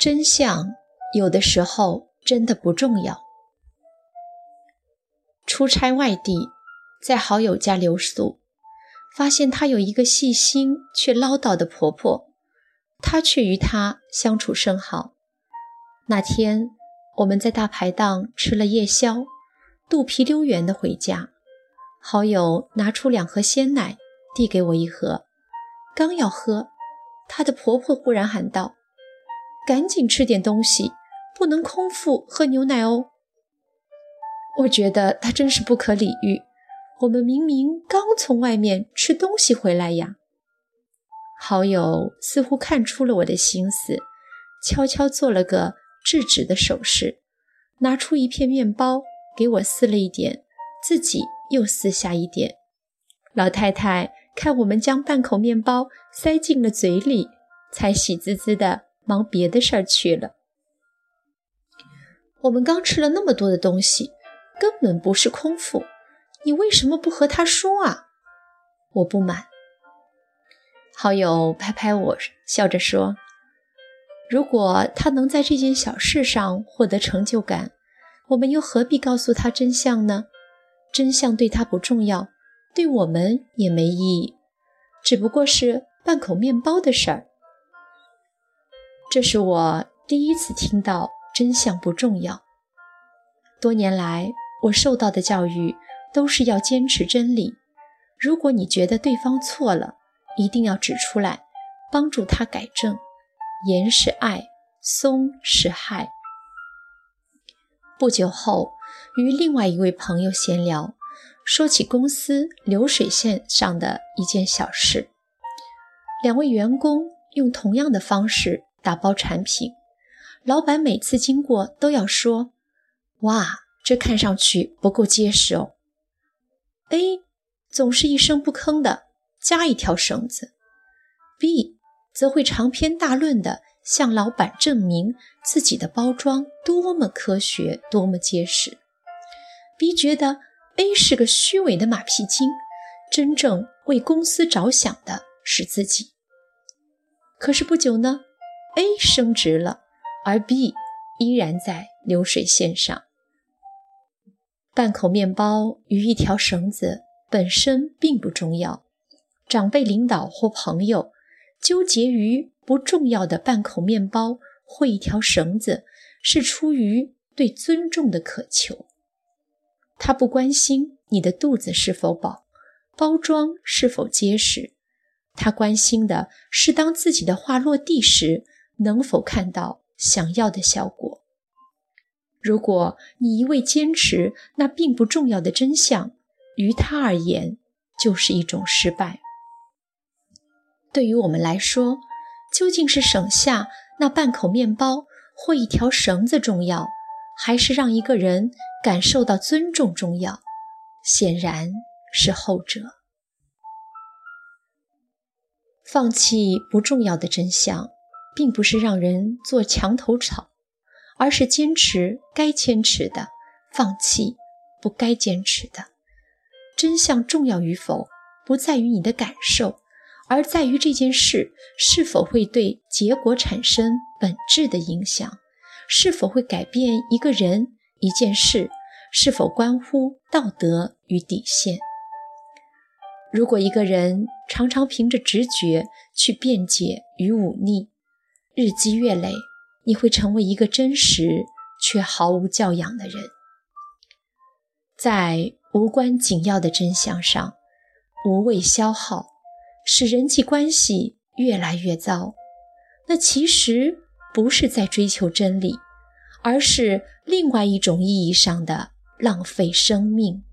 真相有的时候真的不重要。出差外地，在好友家留宿，发现她有一个细心却唠叨的婆婆，她却与她相处甚好。那天我们在大排档吃了夜宵，肚皮溜圆的回家，好友拿出两盒鲜奶递给我一盒，刚要喝，她的婆婆忽然喊道。赶紧吃点东西，不能空腹喝牛奶哦。我觉得他真是不可理喻。我们明明刚从外面吃东西回来呀。好友似乎看出了我的心思，悄悄做了个制止的手势，拿出一片面包给我撕了一点，自己又撕下一点。老太太看我们将半口面包塞进了嘴里，才喜滋滋的。忙别的事儿去了。我们刚吃了那么多的东西，根本不是空腹。你为什么不和他说啊？我不满。好友拍拍我，笑着说：“如果他能在这件小事上获得成就感，我们又何必告诉他真相呢？真相对他不重要，对我们也没意义。只不过是半口面包的事儿。”这是我第一次听到真相不重要。多年来，我受到的教育都是要坚持真理。如果你觉得对方错了，一定要指出来，帮助他改正。言是爱，松是害。不久后，与另外一位朋友闲聊，说起公司流水线上的一件小事，两位员工用同样的方式。打包产品，老板每次经过都要说：“哇，这看上去不够结实哦。”A 总是一声不吭的加一条绳子，B 则会长篇大论的向老板证明自己的包装多么科学、多么结实。B 觉得 A 是个虚伪的马屁精，真正为公司着想的是自己。可是不久呢？A 升职了，而 B 依然在流水线上。半口面包与一条绳子本身并不重要，长辈、领导或朋友纠结于不重要的半口面包或一条绳子，是出于对尊重的渴求。他不关心你的肚子是否饱，包装是否结实，他关心的是当自己的话落地时。能否看到想要的效果？如果你一味坚持那并不重要的真相，于他而言就是一种失败。对于我们来说，究竟是省下那半口面包或一条绳子重要，还是让一个人感受到尊重重要？显然是后者。放弃不重要的真相。并不是让人做墙头草，而是坚持该坚持的，放弃不该坚持的。真相重要与否，不在于你的感受，而在于这件事是否会对结果产生本质的影响，是否会改变一个人、一件事，是否关乎道德与底线。如果一个人常常凭着直觉去辩解与忤逆，日积月累，你会成为一个真实却毫无教养的人。在无关紧要的真相上，无谓消耗，使人际关系越来越糟。那其实不是在追求真理，而是另外一种意义上的浪费生命。